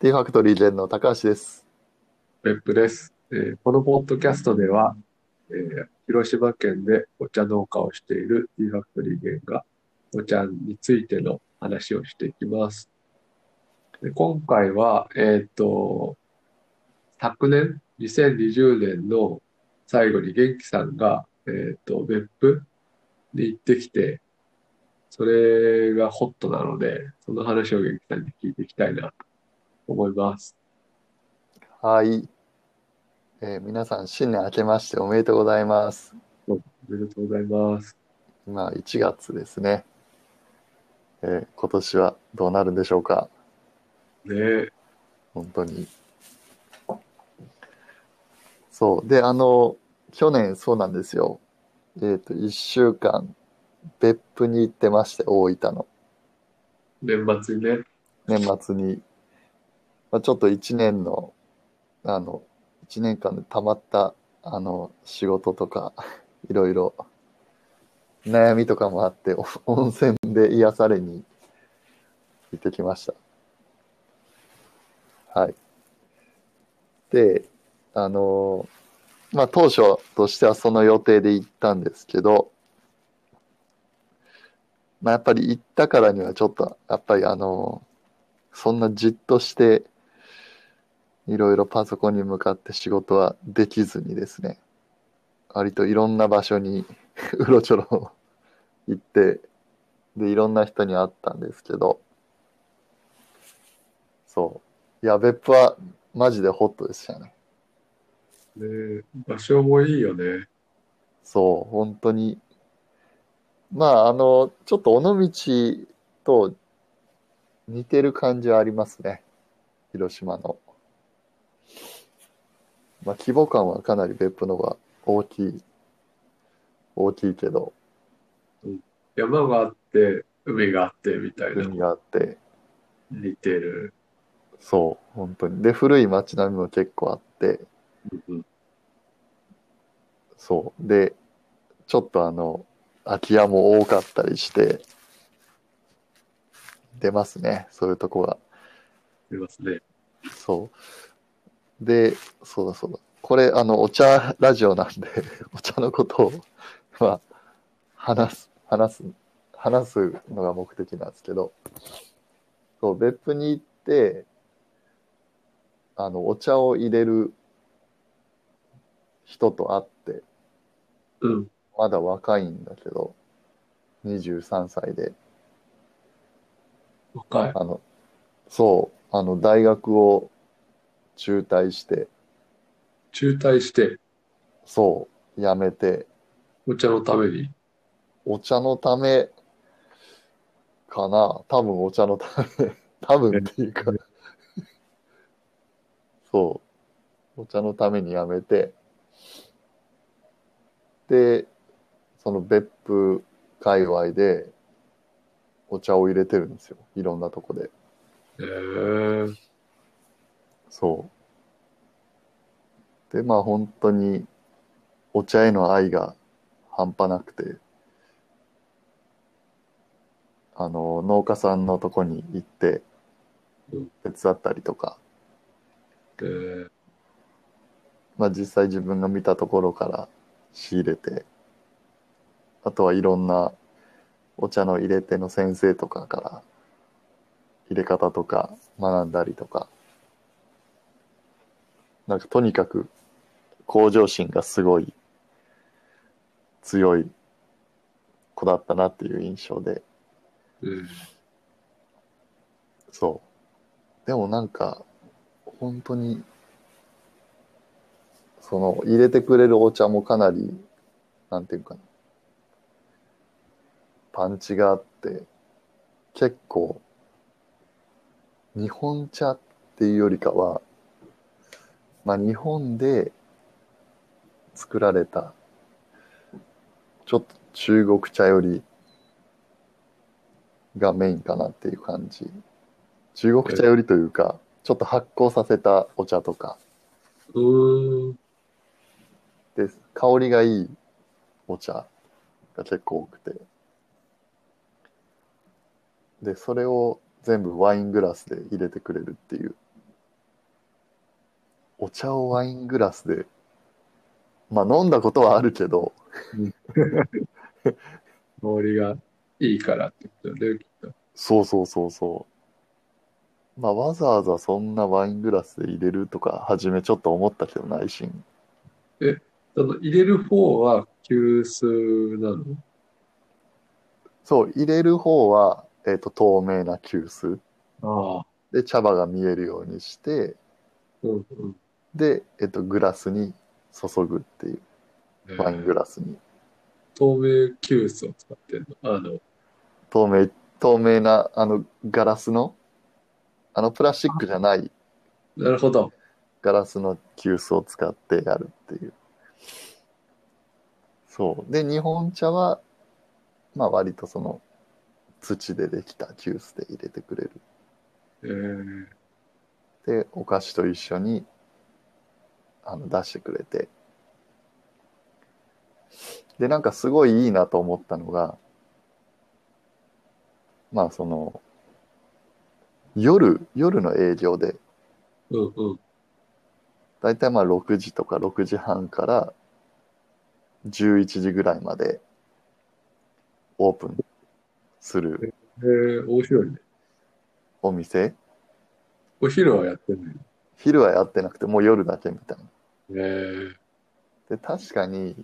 TEA FACTORY GEN の高橋です。別府です、えーこのポッドキャストでは、えー広島県でお茶農家をしている TEA FACTORY GEN がお茶についての話をしていきます。で今回は、えっと、昨年、2020年の最後に玄機さんが、えっと、別府に行ってきて、それがホットなので、その話を元気さんに聞いていきたいなと思います。はい。えー皆さん、新年明けましておめでとうございます。おめでとうございます。今、1月ですね。えー今年はどうなるんでしょうか？ね本当に。そう。で、あの、去年そうなんですよ。えっ、と、1週間、別府に行ってまして、大分の。年末にね、年末に、まあ、ちょっと1年の、あの、1年間でたまった、あの、仕事とか、いろいろ、悩みとかもあって、温泉で癒されに行ってきました。はい。で、あの、まあ、当初としてはその予定で行ったんですけど、まあ、やっぱり行ったからにはちょっと、やっぱりあの、そんなじっとして、いろいろパソコンに向かって仕事はできずにですね、割といろんな場所に うろちょろ行って、で、いろんな人に会ったんですけど、そう。いや、別府はマジでホットでしたね。ね場所もいいよね。そう、本当に。まあ、あの、ちょっと尾道と似てる感じはありますね。広島の。まあ、規模感はかなり別府の方が大きい。大きいけど、山があって、海があってみたいな、海があって、似てる。そう、本当に。で、古い街並みも結構あって、うんそう。で、ちょっとあの、空き家も多かったりして、出ますね。そういうとこが。いますね。そう。で、そうだそうだ。これ、あの、お茶ラジオなんで、お茶のことを、まあ、話す、話す、話すのが目的なんですけど、そう、別府に行って、あの、お茶を入れる人と会って、うん。まだ若いんだけど、23歳で、若い。あの、そう、あの、大学を中退して、中退して、そう、辞めて、お茶のために？お茶のためかな。多分お茶のため、多分っていうか、そう、お茶のために辞めて、で、その別府界隈でお茶を入れてるんですよ。いろんなとこで。えー、そう。で、まあ本当にお茶への愛が半端なくて、あの、農家さんのとこに行ってうん手伝ったりとか、えー、まあ実際自分が見たところから仕入れて、あとはいろんなお茶の入れ手の先生とかから入れ方とか学んだりとか、なんかとにかく向上心がすごい強い子だったなっていう印象で、うん。そう。でもなんか、本当に、その、入れてくれるお茶もかなり、なんていうかな、パンチがあって、結構、日本茶っていうよりかは、まあ日本で作られた、ちょっと中国茶よりがメインかなっていう感じ。中国茶よりというか、ちょっと発酵させたお茶とか、うーん。で、香りがいいお茶が結構多くて。で、それを全部ワイングラスで入れてくれるっていうお茶をワイングラスで、まあ飲んだことはあるけど、香りがいいからってことだね、きっと。そうそうそうそう。まあわざわざそんなワイングラスで入れるとか、初めちょっと思ったけど、内心。その入れる方は急須なの？そう、入れる方は、えっと、透明な急須。ああ。で、茶葉が見えるようにして、うんうん。で、えっと、グラスに注ぐっていう、ワイングラスに。透明急須を使ってるの？あの、透明、透明な、あの、ガラスの、あの、プラスチックじゃないなるほど。ガラスの急須を使ってやるっていう。そう。で、日本茶は、まあ割とその、土でできた急須で入れてくれる。えー、で、お菓子と一緒に、あの、出してくれて。で、なんかすごいいいなと思ったのが、まあその、夜、夜の営業で、うんうん。だいたいまあ6時とか6時半から11時ぐらいまでオープンするえー、面白いね。お店お昼はやってない昼はやってなくてもう夜だけみたいな。えー、で確かに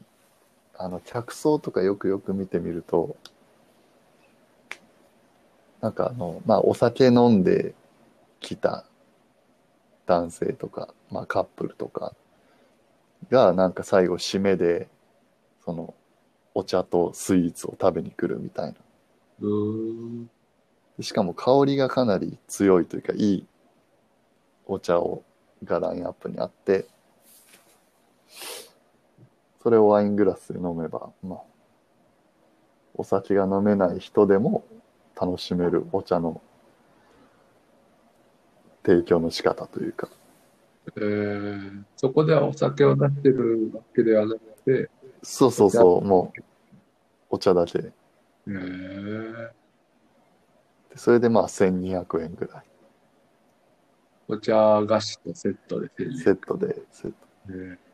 あの客層とかよくよく見てみるとなんかあのまあお酒飲んできた男性とか、まあ、カップルとかがなんか最後締めでそのお茶とスイーツを食べに来るみたいな。しかも香りがかなり強いというかいいお茶をがラインアップにあってそれをワイングラスで飲めばまあお酒が飲めない人でも楽しめるお茶の提供の仕方というか。えー、そこではお酒を出してるわけではなくて、そうそうそうもうお茶だけ。でえー、それでまあ1200円ぐらい。お茶菓子とセットで1000円セットでセット。えー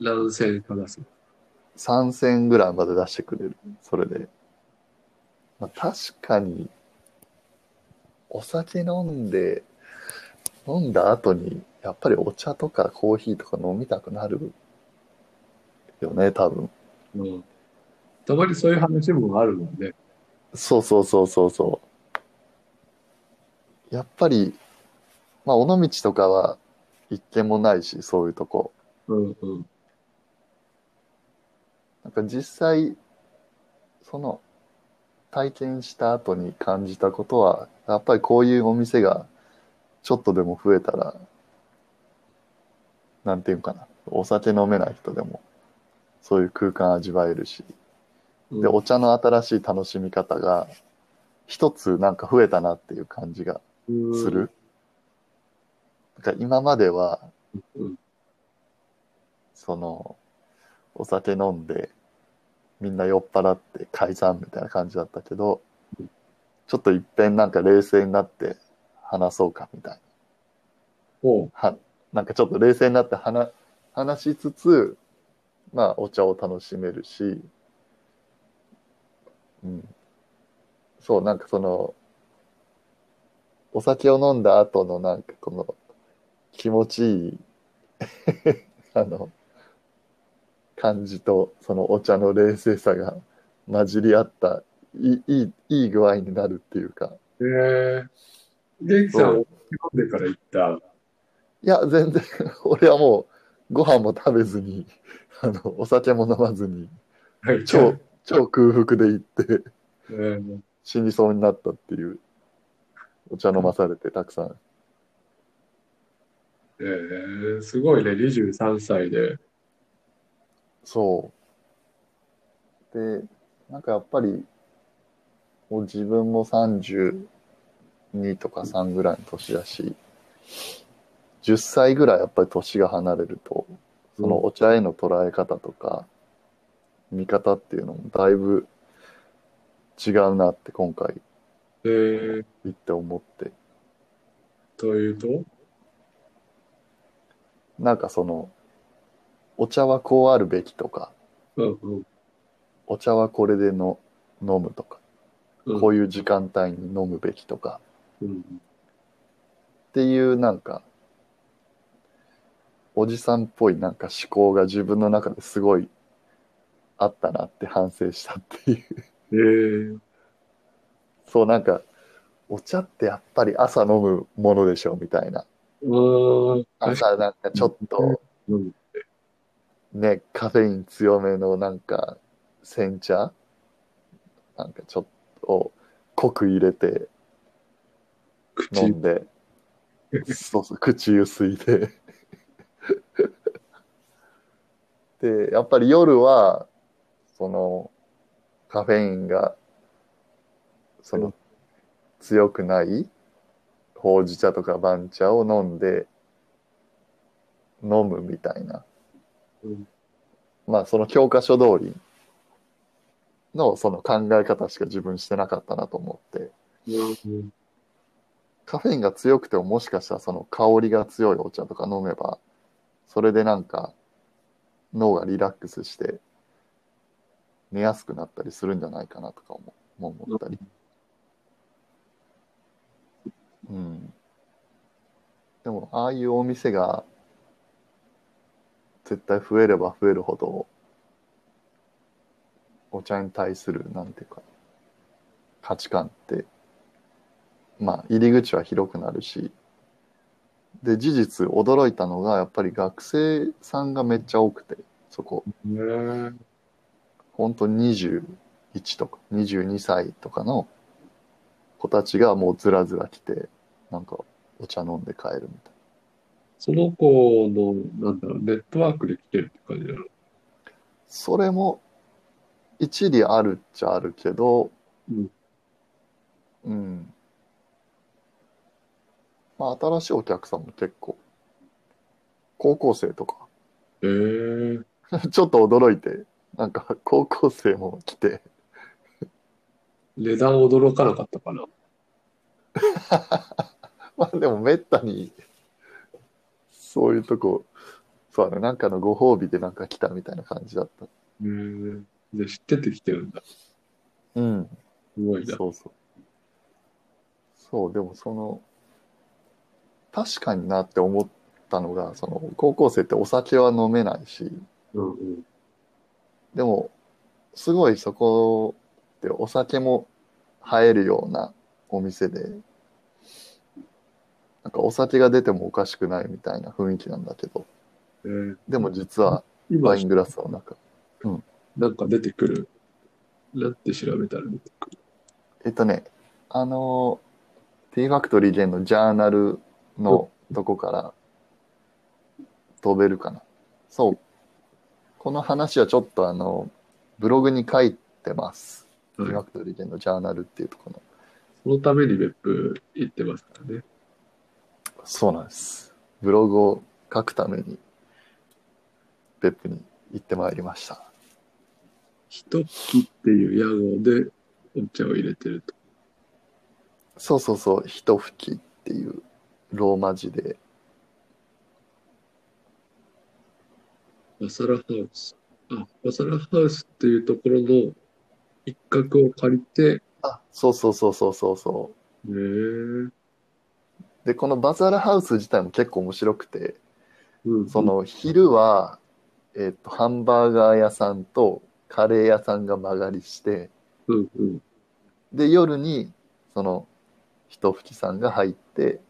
何千か出す。3000円ぐらいまで出してくれる。それで。まあ、確かに、お酒飲んで、飲んだ後に、やっぱりお茶とかコーヒーとか飲みたくなるよね、多分。うん。たまにそういう話もあるもんね。そうそうそうそうそう。やっぱり、まあ、尾道とかは一軒もないし、そういうとこ。うんうん。なんか実際、その体験した後に感じたことは、やっぱりこういうお店がちょっとでも増えたら、なんていうかな、お酒飲めない人でもそういう空間味わえるし、うん。で、お茶の新しい楽しみ方が一つなんか増えたなっていう感じがうん。する。なんか今までは、うん。その、お酒飲んで、みんな酔っ払って解散みたいな感じだったけど、ちょっといっぺんなんか冷静になって話そうかみたいな。おうはなんかちょっと冷静になって話話しつつ、まあお茶を楽しめるし、うん。そう、なんかその、お酒を飲んだ後のなんかこの気持ちいい あの、感じとそのお茶の冷静さが混じり合ったいいいいいい具合になるっていうか、えー、元気さん、んでから行った？いや、全然、俺はもう、ご飯も食べずに、あの、お酒も飲まずに、はい超、超空腹で行って、えー死にそうになったっていう、お茶飲まされてたくさん。えー、すごいね、23歳で。そう。で、なんかやっぱり、もう自分も32とか3ぐらいの年だし、10歳ぐらいやっぱり年が離れると、そのお茶への捉え方とか、見方っていうのもだいぶ違うなって今回えー、行って思って。というと？なんかその、お茶はこうあるべきとか、うんうんお茶はこれでの飲むとか、うん。こういう時間帯に飲むべきとか、うん。っていうなんか、おじさんっぽいなんか思考が自分の中ですごいあったなって反省したっていう。えー、そうなんか、お茶ってやっぱり朝飲むものでしょみたいな。朝なんかちょっとうん。ね、カフェイン強めのなんか煎茶？なんかちょっと濃く入れて口飲んで、そうそう、口ゆすいで。で、やっぱり夜は、その、カフェインが、その、強くないほうじ茶とか番茶を飲んで、飲むみたいな。まあ、その教科書通りのその考え方しか自分してなかったなと思って。カフェインが強くてももしかしたらその香りが強いお茶とか飲めばそれでなんか脳がリラックスして寝やすくなったりするんじゃないかなとかもも思ったり、うん、でもああいうお店が絶対増えれば増えるほどお茶に対するなんていうか価値観ってまあ、入り口は広くなるし、で、事実驚いたのが、やっぱり学生さんがめっちゃ多くて、そこ、本当に21とか22歳とかの子たちがもうずらずら来て、なんかお茶飲んで帰るみたいその子の、なんだろう、ネットワークで来てるって感じだろな。それも一理あるっちゃあるけど、うん。うん。まあ、新しいお客さんも結構、高校生とか、えー、ちょっと驚いて、なんか高校生も来て、値段驚かなかったかな。まあでもめったに、そういうとこ、そうだね、なんかのご褒美でなんか来たみたいな感じだった。えー、で、知ってて来てるんだ。うん。すごいな。そうそう。そう、でもその、確かになって思ったのが、その、高校生ってお酒は飲めないし、うんうん。でも、すごいそこってお酒も映えるようなお店で、なんかお酒が出てもおかしくないみたいな雰囲気なんだけど、えー、でも実は今ワイングラスの中。なんか出てくる。なんて調べたら出てくる？えっとね、あの、ティーファクトリーでのジャーナルのとこから飛べるかな。そう。この話はちょっとあの、ブログに書いてます。ティーファはい。クトリーでのジャーナルっていうところの。そのために別府行ってますからね。そうなんです。ブログを書くために、別府に行ってまいりました。ひときっていう屋号でお茶を入れてると。そうそうそう、ひと吹きっていうローマ字で、マサラハウス。あ、マサラハウスっていうところの一角を借りて、あ、そうそうそうそうそうそう。ねえ。で、このバザーラハウス自体も結構面白くて、うん。その昼は、えっと、ハンバーガー屋さんとカレー屋さんが間借りして、うんうん。で、夜に、その、ひと吹きさんが入って、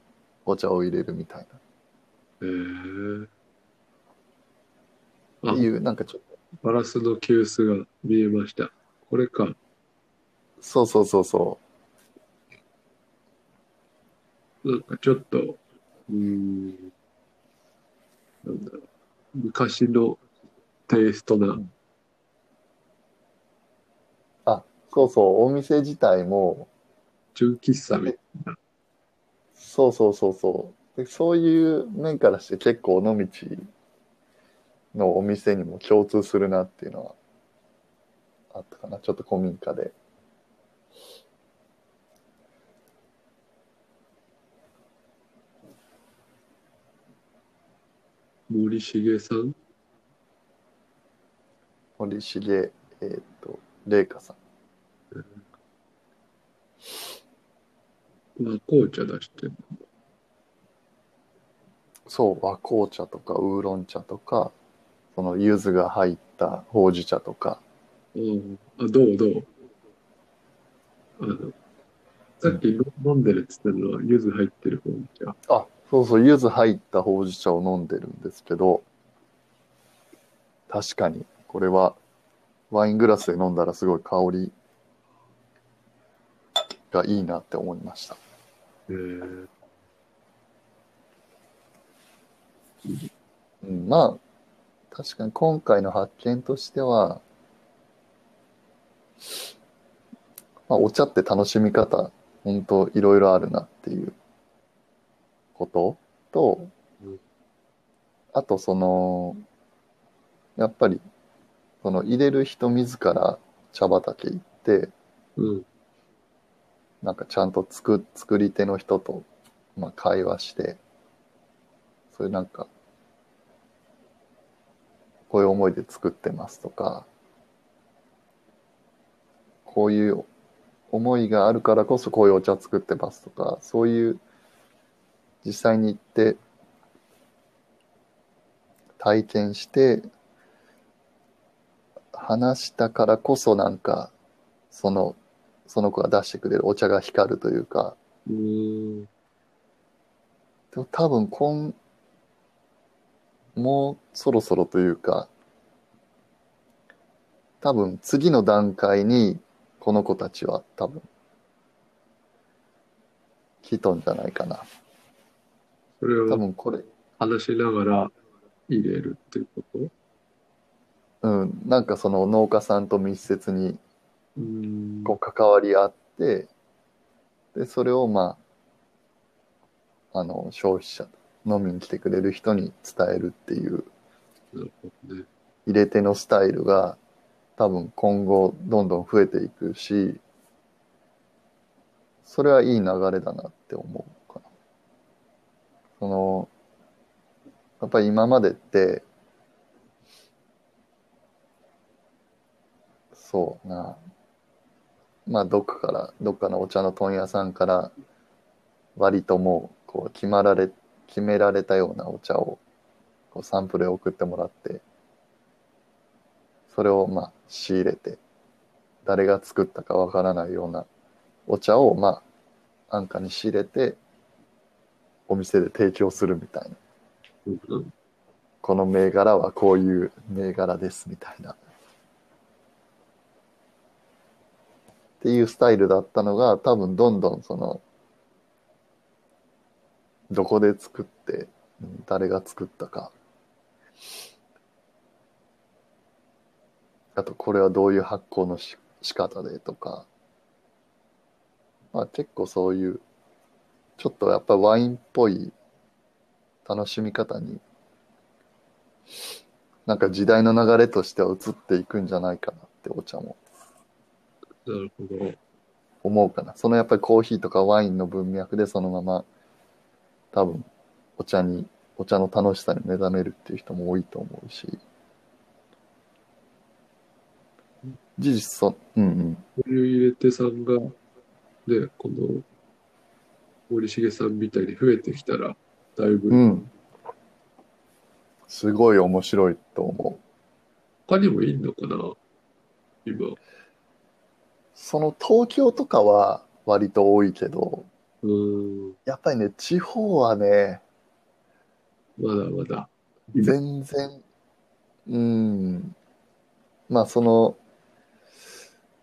お茶を入れるみたいへえ。っていう、なんかちょっと、ガラスの急須が見えました。これか。そうそうそうそなんかちょっと、うーん、なんだろう。昔のテイストな。う。あ、そうそう、お店自体も、純喫茶みたいな。そうそうそうそう。でそういう面からして結構尾道のお店にも共通するなっていうのはあったかな。ちょっと古民家で。森重さん？森重、えっ、と、玲香さん。和紅茶出してる。そう、和紅茶とかウーロン茶とか、その柚子が入ったほうじ茶とか、うん。あ、どう？どう？あの、さっきの飲んでるって言ったのは、柚子入ってる方じゃ。あ、そうそう、柚子入ったほうじ茶を飲んでるんですけど、確かに、これは、ワイングラスで飲んだらすごい香りがいいなって思いました。えー、うん、まあ、確かに今回の発見としては、まあ、お茶って楽しみ方、本当いろいろあるなっていうこととうん、あとその、やっぱり、その入れる人自ら茶畑行って、うん。なんかちゃんと作作り手の人と、まあ、会話して、そういうなんか、こういう思いで作ってますとか、こういう思いがあるからこそこういうお茶作ってますとか、そういう実際に行って体験して話したからこそなんかそのその子が出してくれるお茶が光るというか、うーん。でも多分今、もうそろそろというか、多分次の段階にこの子たちは多分来とんじゃないかな。多それを分これ、話しながら入れるっていうこと？うん、なんかその農家さんと密接にうーん。こう関わり合って、で、それをまあ、あの、消費者、飲みに来てくれる人に伝えるっていうなるほどね。入れ手のスタイルが多分今後どんどん増えていくし、それはいい流れだなって思う。その、やっぱり今までって、そうな、まあどっかから、どっかのお茶の問屋さんから割ともうこう決まられ、決められたようなお茶をこうサンプルで送ってもらって、それをまあ仕入れて、誰が作ったかわからないようなお茶をまあ安価に仕入れて、お店で提供するみたいな。うん。この銘柄はこういう銘柄ですみたいな。っていうスタイルだったのが多分どんどんそのどこで作って誰が作ったかあとこれはどういう発酵のし仕方でとかまあ結構そういうちょっとやっぱりワインっぽい楽しみ方になんか時代の流れとしては移っていくんじゃないかなってお茶もなるほど。思うかな。そのやっぱりコーヒーとかワインの文脈でそのまま多分お茶に、お茶の楽しさに目覚めるっていう人も多いと思うし。事実そ、うんうん。こういう入れ手さんが、ね、この森重さんみたいに増えてきたら、だいぶ、うん。すごい面白いと思う。他にもいいのかな？今。その東京とかは割と多いけど、うーん、やっぱりね、地方はね、まだまだ。全然、うん、まあその、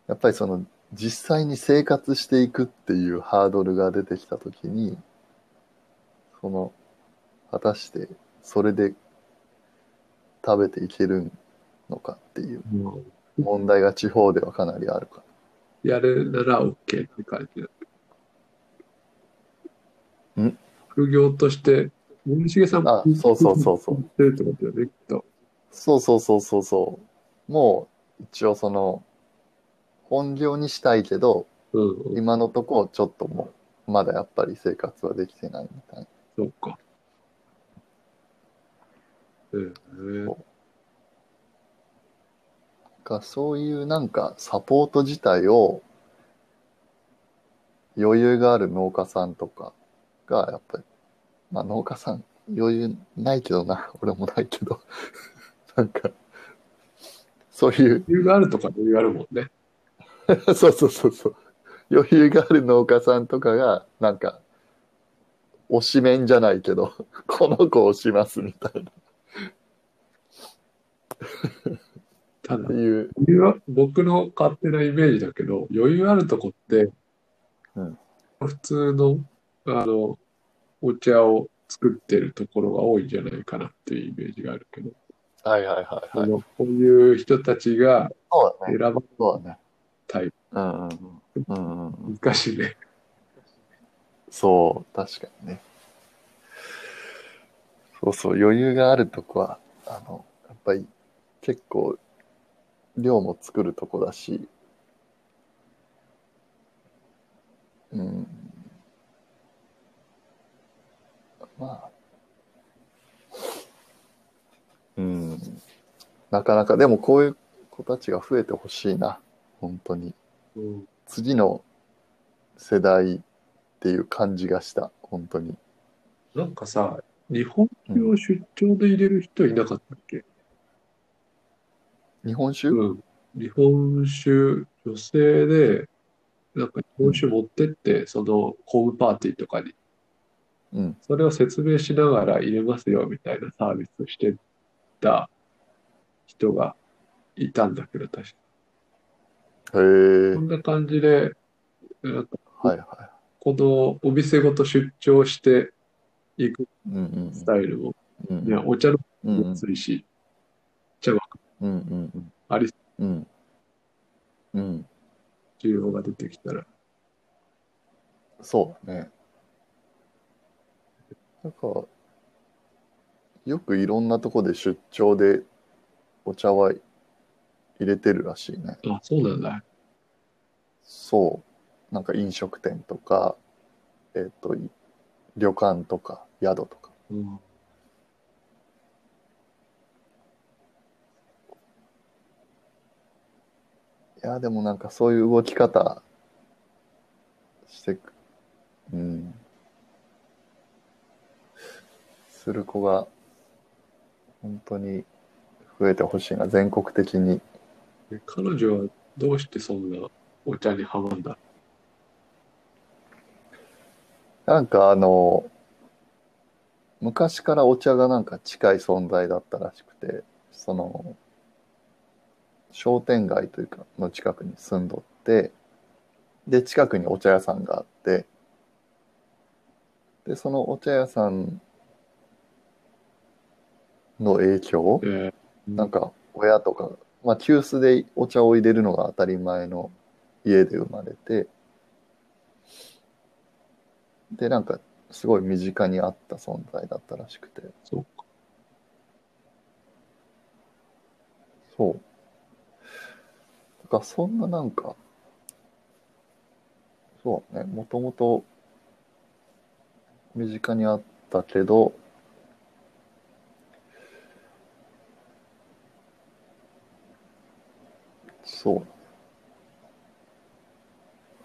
やっぱりその実際に生活していくっていうハードルが出てきたときに、その、果たしてそれで食べていけるのかっていう問題が地方ではかなりあるかやるなら OK って書いてある。ん？副業として、森重さんあそうそうそうそうしてるってことだよね、きっと。そうそうそうそうそう。もう一応その、本業にしたいけど、うん、うん、今のところちょっともう、まだやっぱり生活はできてないみたいな。そうか。うんがそういうなんかサポート自体を余裕がある農家さんとかがやっぱりまあ農家さん余裕ないけどな 俺もないけどなんかそういう余裕があるとか余裕あるもんね。そうそうそうそう。余裕がある農家さんとかがなんか推しメンじゃないけど この子推しますみたいな。ただ僕の勝手なイメージだけど、余裕あるとこって、うん。普通の、あの、お茶を作ってるところが多いんじゃないかなっていうイメージがあるけど、はいはいはいはい。あのこういう人たちが選ばれそうだねタイプ、うんうんうんうんうん難しいね。そう、確かにね。そうそう、余裕があるとこは、あの、やっぱり結構量も作るとこだし、うん。まあ、うん。なかなか、でもこういう子たちが増えてほしいな、本当に。うん次の世代っていう感じがした、本当に。なんかさ、日本酒を出張で入れる人いなかったっけ、日本酒、うん、日本酒、女性で、なんか日本酒持ってって、そのホームパーティーとかに、うん。それを説明しながら入れますよみたいなサービスをしてた人がいたんだけど、確か。こんな感じで、はいはこのお店ごと出張していくい。うんうんスタイルも、うん。いや、お茶のうんうん安いし、茶はうんうんありうん。うん。需要が出てきたら、そうだね。なんか、よくいろんなとこで出張でお茶は入れてるらしいね。あ、そうなんだ。そう。なんか飲食店とか、えっ、と、い旅館とか宿とか。うんいや、でもなんかそういう動き方してく、うん。する子が、本当に増えてほしいな、全国的に。で彼女はどうしてそんなお茶にハマんだ？なんかあの、昔からお茶がなんか近い存在だったらしくて、その、商店街というか、の近くに住んどって、で、近くにお茶屋さんがあって、で、そのお茶屋さんの影響？えー。なんか親とか、まあ急須でお茶を入れるのが当たり前の家で生まれて、で、なんかすごい身近にあった存在だったらしくて、そうか。そう。だからそんななんか、そうね、もともと身近にあったけど、そう。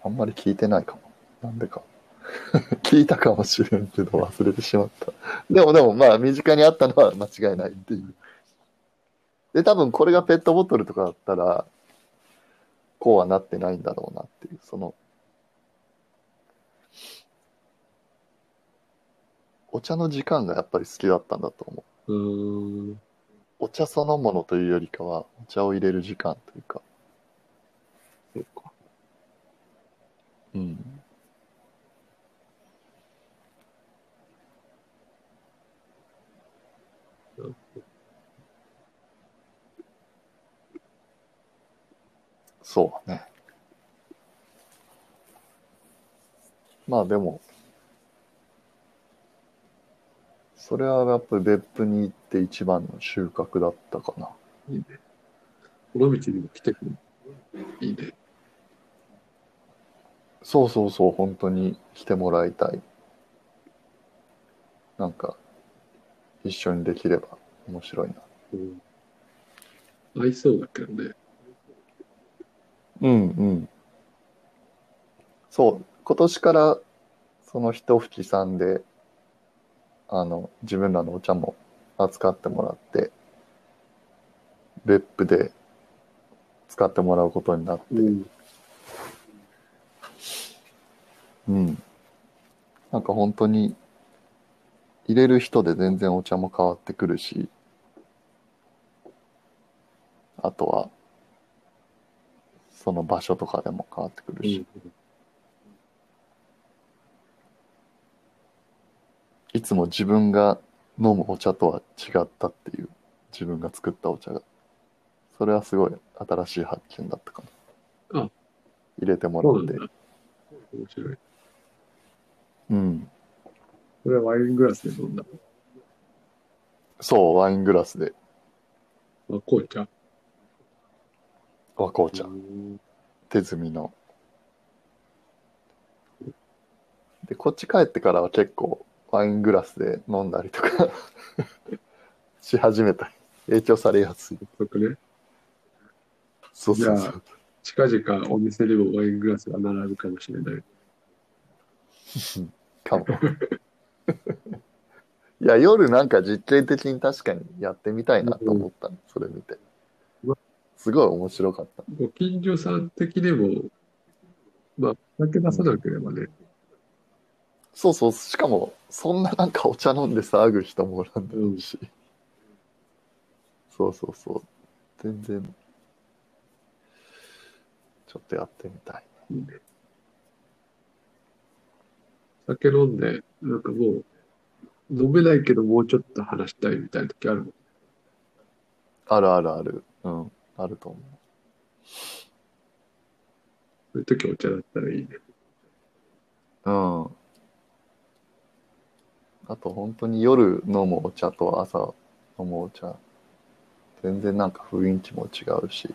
あんまり聞いてないかも。なんでか。聞いたかもしれんけど忘れてしまった。でもでもまあ身近にあったのは間違いないっていう。で、多分これがペットボトルとかだったら、こうはなってないんだろうなっていう、その、お茶の時間がやっぱり好きだったんだと思う。う。お茶そのものというよりかは、お茶を入れる時間というか、そうか。うん。そうだね。まあでも、それはやっぱり別府に行って一番の収穫だったかな。いいね。この道にも来てくる。いいね。そうそうそう、本当に来てもらいたい。なんか、一緒にできれば面白いな。うん。合いそうだけどね。うんうん。そう、今年からその一吹さんで、あの、自分らのお茶も扱ってもらって、別府で使ってもらうことになって、うん。うん。なんか本当に、入れる人で全然お茶も変わってくるし、あとは、その場所とかでも変わってくるし、いつも自分が飲むお茶とは違ったっていう、自分が作ったお茶が。それはすごい新しい発見だったかな。あ入れてもらって。面白い。うん。これはワイングラスで飲んだ。そう、ワイングラスであ、紅茶。和紅茶う、ん手摘みの。で、こっち帰ってからは結構ワイングラスで飲んだりとか し始めた。影響されやすい。そうそうじゃそう。近々お店にもワイングラスが並ぶかもしれない。かも。いや、夜なんか実験的に確かにやってみたいなと思ったの、それ見て。すごい面白かった。ご近所さん的にも、まあ、酒出さなければね、そうそう、しかも、そんななんかお茶飲んで騒ぐ人もおらんだろうし。そうそうそう。全然、ちょっとやってみたい。いいね。酒飲んで、なんかもう、飲めないけどもうちょっと話したいみたいな時あるもん。あるあるある。うん、あると思う。そういう時お茶だったらいいね。うん。あと本当に夜飲むお茶と朝飲むお茶、全然なんか雰囲気も違うし、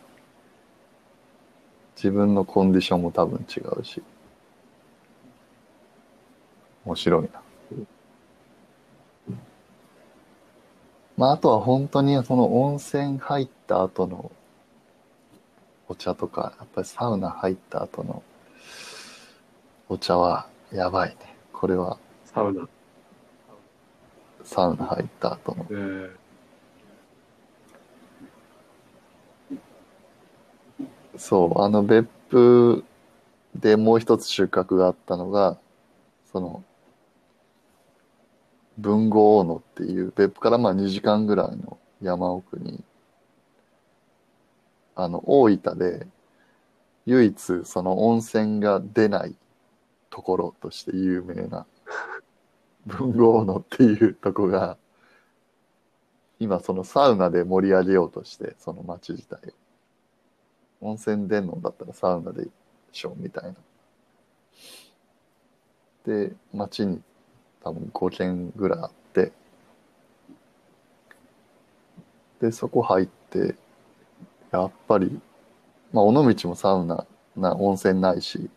自分のコンディションも多分違うし、面白いな。まああとは本当にその温泉入った後のお茶とか、やっぱりサウナ入った後のお茶はやばいね。これはサウナ。サウナ入った後のえー、そう、あの別府でもう一つ収穫があったのが、その、豊後大野っていう、別府からまあ2時間ぐらいの山奥に、あの、大分で唯一その温泉が出ないところとして有名な、豊後大野っていうとこが、今そのサウナで盛り上げようとして、その町自体を。温泉出んのだったらサウナでしょみたいな。で、町に多分5軒ぐらいあって、で、そこ入って、やっぱり、まあ、尾道もサウナ、な、温泉ないし、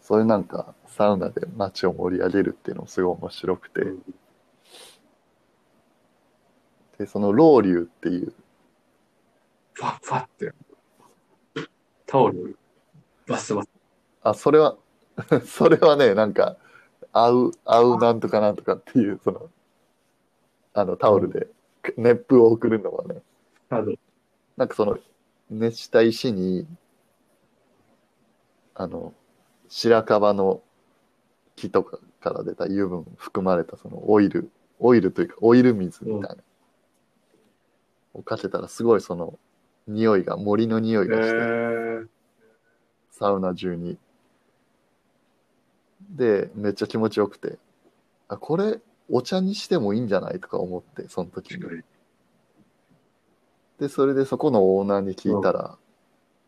そういうなんか、サウナで街を盛り上げるっていうのもすごい面白くて、で、そのロウリュっていう、ファッファって。タオル、バスバス。あ、それは、それはね、なんか、合う、合うなんとかなんとかっていう、その、あの、タオルで熱風を送るのはね、あの、なんかその、熱した石に、あの、白樺の木とかから出た油分含まれたそのオイル、オイルというかオイル水みたいな、をかけたらすごいその、匂いが、森の匂いえがして、ー、サウナ中に。で、めっちゃ気持ちよくて、あ、これ、お茶にしてもいいんじゃないとか思って、その時に。で、それでそこのオーナーに聞いたら、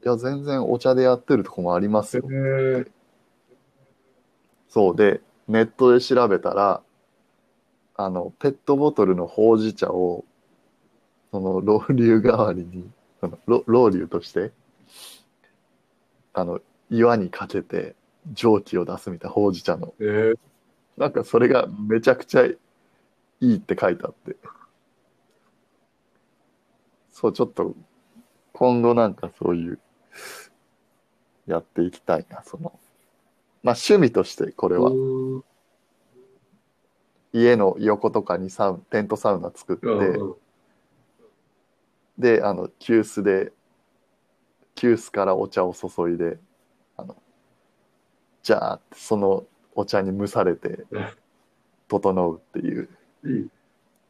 いや、全然お茶でやってるとこもありますえよ。ー、そうで、ネットで調べたら、あの、ペットボトルのほうじ茶を、その、ロウリュ代わりに、そのロロウリュとして、あの、岩にかけて蒸気を出すみたいな、ほうじ茶の。え。ー、なんかそれがめちゃくちゃいいって書いてあって。そう、ちょっと、今後なんかそういう、やっていきたいな、その、まあ趣味としてこれは、家の横とかにサウンテントサウナ作って、うん。で、あの、急須で、急須からお茶を注いで、じゃあ、そのお茶に蒸されてうん、整うっていう。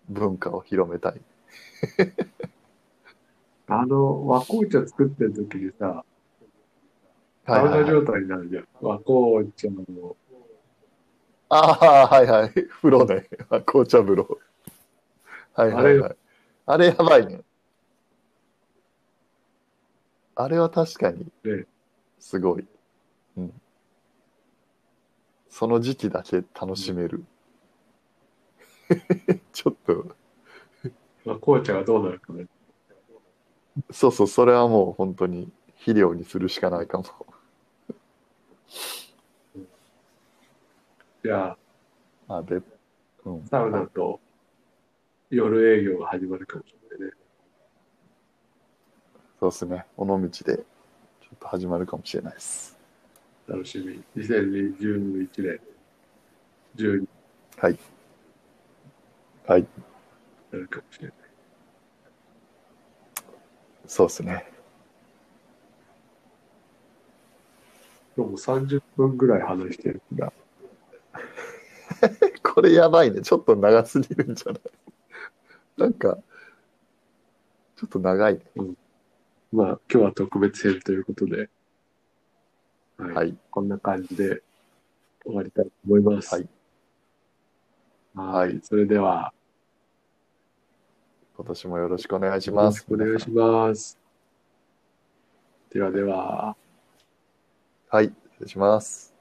文化を広めたい。あの、和紅茶作ってる時にさ、はいはいはいサウナ状態になるじゃん。和紅茶の、ああ、はいはい。風呂ね。あ紅茶風呂。はいはいはい。あれやばいね。あれは確かにね、すごい。うん。その時期だけ楽しめる。ちょっと、和紅茶がどうなるかね。そうそう、それはもう本当に肥料にするしかないかも。じゃあ、あ、で、うん。サウナと夜営業が始まるかもしれないね。そうですね。尾道でちょっと始まるかもしれないです。楽しみ。2021年12はい。はい。なるかもしれない。そうですね。今日も30分ぐらい話してる。これやばいね。ちょっと長すぎるんじゃない？なんか、ちょっと長いね。まあ、今日は特別編ということで、はい。はい。こんな感じで終わりたいと思います。はい。はい。それでは、今年もよろしくお願いしよろします。くお願いします。ではでは。はい。失礼します。